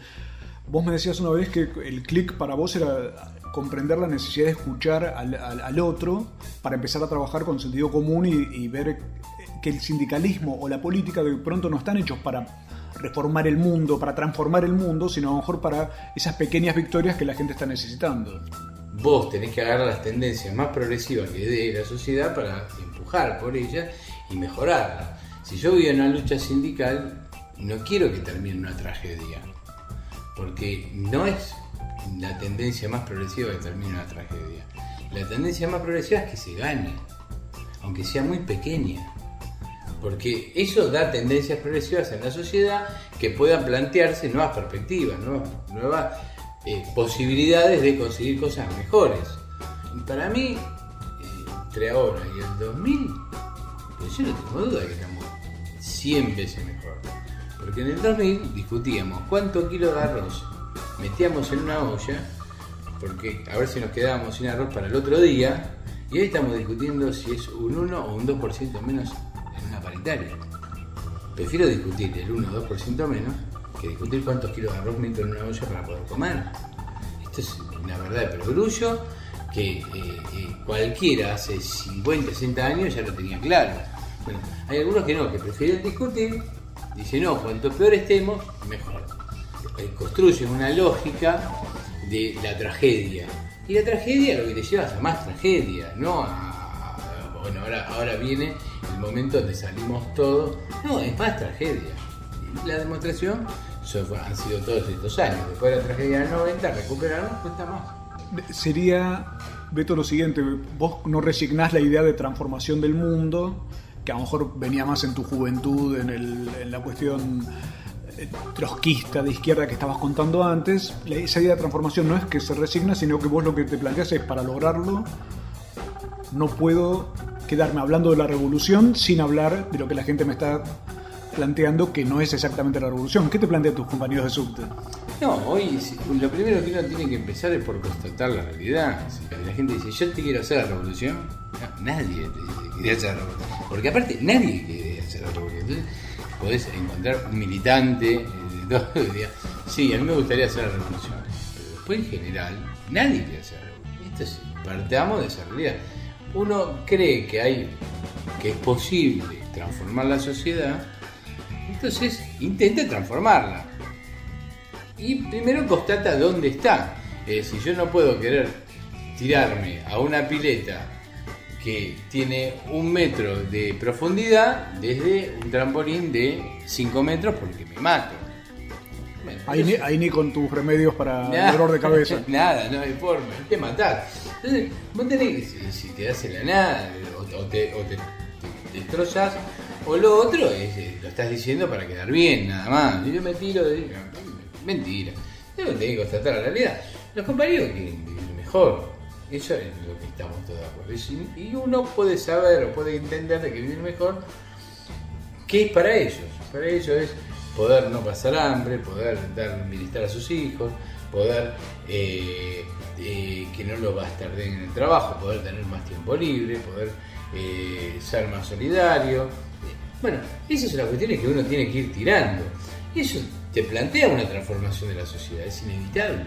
Vos me decías una vez que el clic para vos era comprender la necesidad de escuchar al, otro para empezar a trabajar con sentido común y, y ver que el sindicalismo o la política de pronto no están hechos para reformar el mundo, para transformar el mundo, sino a lo mejor para esas pequeñas victorias que la gente está necesitando. Vos tenés que agarrar las tendencias más progresivas que dé la sociedad para empujar por ellas y mejorarla. Si yo voy a una lucha sindical, no quiero que termine una tragedia, porque no es la tendencia más progresiva que termine una tragedia. La tendencia más progresiva es que se gane, aunque sea muy pequeña. Porque eso da tendencias progresivas en la sociedad que puedan plantearse nuevas perspectivas, nuevas, nuevas eh, posibilidades de conseguir cosas mejores. Y para mí, eh, entre ahora y el 2000, pues yo no tengo duda de que estamos 100 veces mejor. Porque en el 2000 discutíamos cuántos kilos de arroz metíamos en una olla, porque a ver si nos quedábamos sin arroz para el otro día, y hoy estamos discutiendo si es un 1 o un 2% menos en una paritaria. Prefiero discutir el 1 o 2% menos que discutir cuántos kilos de arroz meto en una olla para poder comer. Esto es una verdad de perogrullo que eh, eh, cualquiera hace 50, 60 años ya lo tenía claro. Bueno, hay algunos que no, que prefieren discutir, dicen no, cuanto peor estemos, mejor. Eh, construyen una lógica de la tragedia. Y la tragedia lo que te lleva a más tragedia, no a. Bueno, ahora, ahora viene el momento donde salimos todos. No, es más tragedia. La demostración eso fue- han sido todos estos años. Después de la tragedia del 90, recuperarnos cuesta más. Sería, Beto, lo siguiente, vos no resignás la idea de transformación del mundo, que a lo mejor venía más en tu juventud, en, el- la cuestión eh, trotskista de izquierda que estabas contando antes. Esa idea de transformación no es que se resigna, sino que vos lo que te planteas es para lograrlo, no puedo quedarme hablando de la revolución sin hablar de lo que la gente me está planteando que no es exactamente la revolución. ¿Qué te plantean tus compañeros de subte? No, hoy lo primero que uno tiene que empezar es por constatar la realidad. La gente dice, yo te quiero hacer la revolución, nadie te dice quiere hacer la revolución. Porque aparte, nadie quiere hacer la revolución. Entonces, podés encontrar un militante eh. Sí, a mí me gustaría hacer la revolución. Pero después, en general, nadie quiere hacer la revolución. Esto es, partamos de esa realidad. Uno cree que hay, que es posible transformar la sociedad, entonces intenta transformarla. Y primero constata dónde está. Eh, si yo no puedo querer tirarme a una pileta que tiene un metro de profundidad desde un trampolín de 5 metros porque me mato. Bueno, Ahí ni, eso- ahí ni con tus remedios para Nada. dolor de cabeza. Nada, no hay forma, te matar. Entonces, vos tenés que, si, si quedás en la nada, o, o te, o te- te destrozas, o lo otro es, eh, lo estás diciendo para quedar bien, nada más. Yo me tiro de. mentira. Yo tenés que constatar la realidad. Los compañeros quieren vivir mejor. Eso es lo que estamos todos de acuerdo. Y uno puede saber o puede entender de que vivir mejor ¿Qué es para ellos? Para ellos es poder no pasar hambre, poder dar bienestar a sus hijos, poder eh, eh, que no lo bastarden en el trabajo, poder tener más tiempo libre, poder ser más solidario. Bueno, esas son las cuestiones que uno tiene que ir tirando. Eso te plantea una transformación de la sociedad, es inevitable.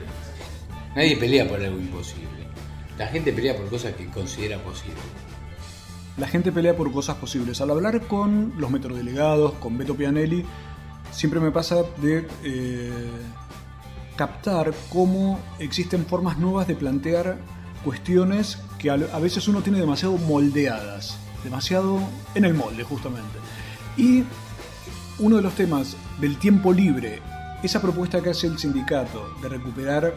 Nadie pelea por algo imposible. La gente pelea por cosas que considera posibles. La gente pelea por cosas posibles. Al hablar con los metrodelegados, con Beto Pianelli, siempre me pasa de eh, captar cómo existen formas nuevas de plantear cuestiones que a veces uno tiene demasiado moldeadas, demasiado en el molde justamente. Y uno de los temas del tiempo libre, esa propuesta que hace el sindicato de recuperar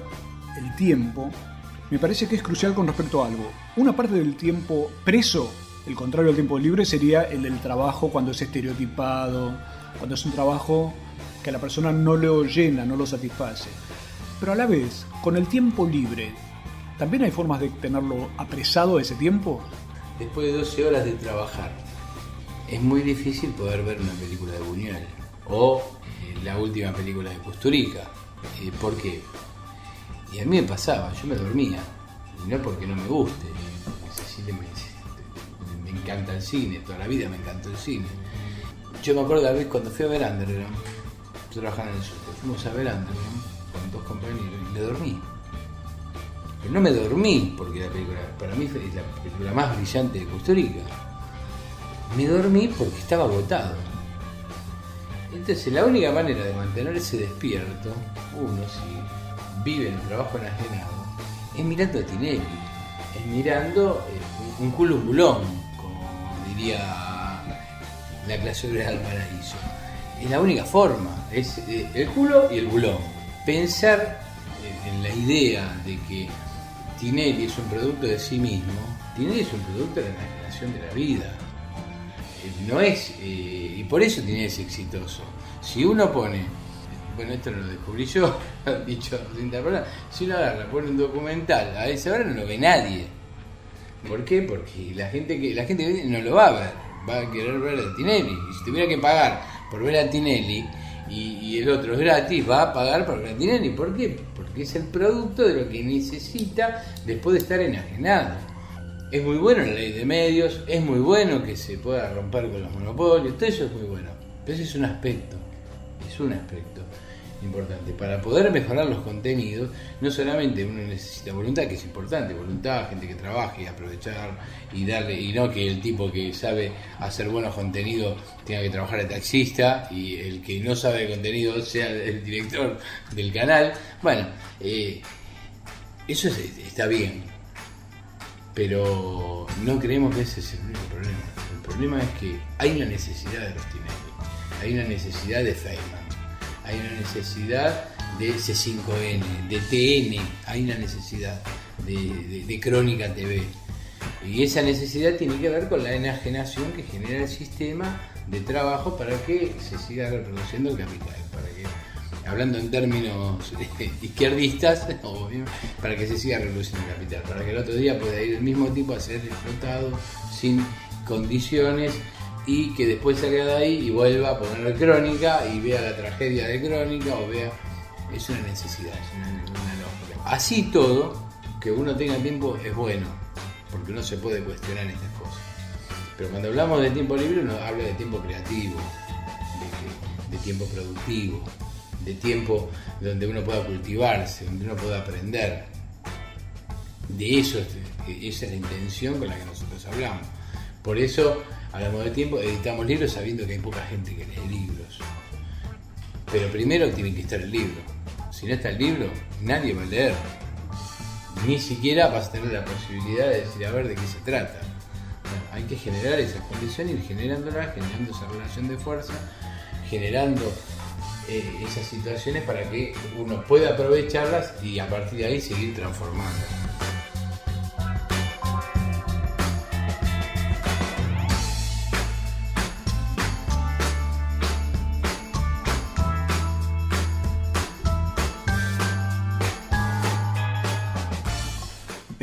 el tiempo, me parece que es crucial con respecto a algo. Una parte del tiempo preso, el contrario al tiempo libre, sería el del trabajo cuando es estereotipado, cuando es un trabajo que a la persona no lo llena, no lo satisface. Pero a la vez, con el tiempo libre, ¿también hay formas de tenerlo apresado ese tiempo? Después de 12 horas de trabajar, es muy difícil poder ver una película de Buñuel o eh, la última película de Custurica. Eh, ¿Por qué? Y a mí me pasaba, yo me dormía. Y no porque no me guste. porque sí, me, me encanta el cine, toda la vida me encantó el cine. Yo me acuerdo de la vez cuando fui a ver Underground, yo trabajaba en el sur, fuimos a ver Underground con dos compañeros y me dormí. Pero no me dormí porque la película, para mí es la película más brillante de Custurica. Me dormí porque estaba agotado. Entonces la única manera de mantenerse despierto, uno si vive en el trabajo enajenado, es mirando a Tinelli, es mirando eh, un bulón, como diría la clase obrera del paraíso. Es la única forma, es eh, el culo y el bulón. Pensar eh, en la idea de que Tinelli es un producto de sí mismo, Tinelli es un producto de la imaginación de la vida. No es, eh, y por eso Tinelli es exitoso. Si uno pone, bueno, esto no lo descubrí yo, dicho sin palabras, si uno agarra, pone un documental, a esa hora no lo ve nadie. ¿Por qué? Porque la gente que la gente no lo va a ver, va a querer ver a Tinelli. Y si tuviera que pagar por ver a Tinelli y, y el otro es gratis, va a pagar por ver a Tinelli. ¿Por qué? Porque es el producto de lo que necesita después de estar enajenado. Es muy bueno la ley de medios, es muy bueno que se pueda romper con los monopolios, todo eso es muy bueno. Pero ese es un aspecto, es un aspecto. importante. Para poder mejorar los contenidos, no solamente uno necesita voluntad, que es importante, voluntad, gente que trabaje y aprovechar y darle, y no que el tipo que sabe hacer buenos contenidos tenga que trabajar de taxista y el que no sabe de contenido sea el director del canal. Bueno, eh, eso está bien, pero no creemos que ese es el único problema. El problema es que hay una necesidad de los hay una necesidad de Feynman hay una necesidad de C5N, de TN, hay una necesidad de, Crónica TV. Y esa necesidad tiene que ver con la enajenación que genera el sistema de trabajo para que se siga reproduciendo el capital, para que, hablando en términos izquierdistas, para que se siga reproduciendo el capital, para que el otro día pueda ir el mismo tipo a ser explotado sin condiciones y que después salga de ahí y vuelva a poner crónica y vea la tragedia de crónica o vea. Es una necesidad, es una, lógica. Así todo, que uno tenga tiempo es bueno, porque uno se puede cuestionar estas cosas. Pero cuando hablamos de tiempo libre, uno habla de tiempo creativo, de tiempo productivo, de tiempo donde uno pueda cultivarse, donde uno pueda aprender. De eso, esa es la intención con la que nosotros hablamos. Por eso hablamos de tiempo, editamos libros sabiendo que hay poca gente que lee libros. Pero primero tiene que estar el libro. Si no está el libro, nadie va a leer. Ni siquiera vas a tener la posibilidad de decir a ver de qué se trata. hay que generar esas condiciones, ir generándolas, generando esa relación de fuerza, generando eh, esas situaciones para que uno pueda aprovecharlas y a partir de ahí seguir transformando.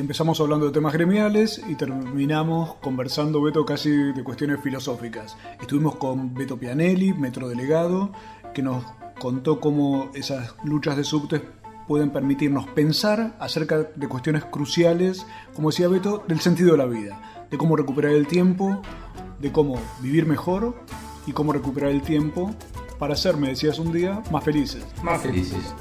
Empezamos hablando de temas gremiales y terminamos conversando, Beto, casi de cuestiones filosóficas. Estuvimos con Beto Pianelli, metrodelegado, que nos contó cómo esas luchas de subtes pueden permitirnos pensar acerca de cuestiones cruciales, como decía Beto, del sentido de la vida, de cómo recuperar el tiempo, de cómo vivir mejor y cómo recuperar el tiempo para ser, me decías un día, más felices. Más felices.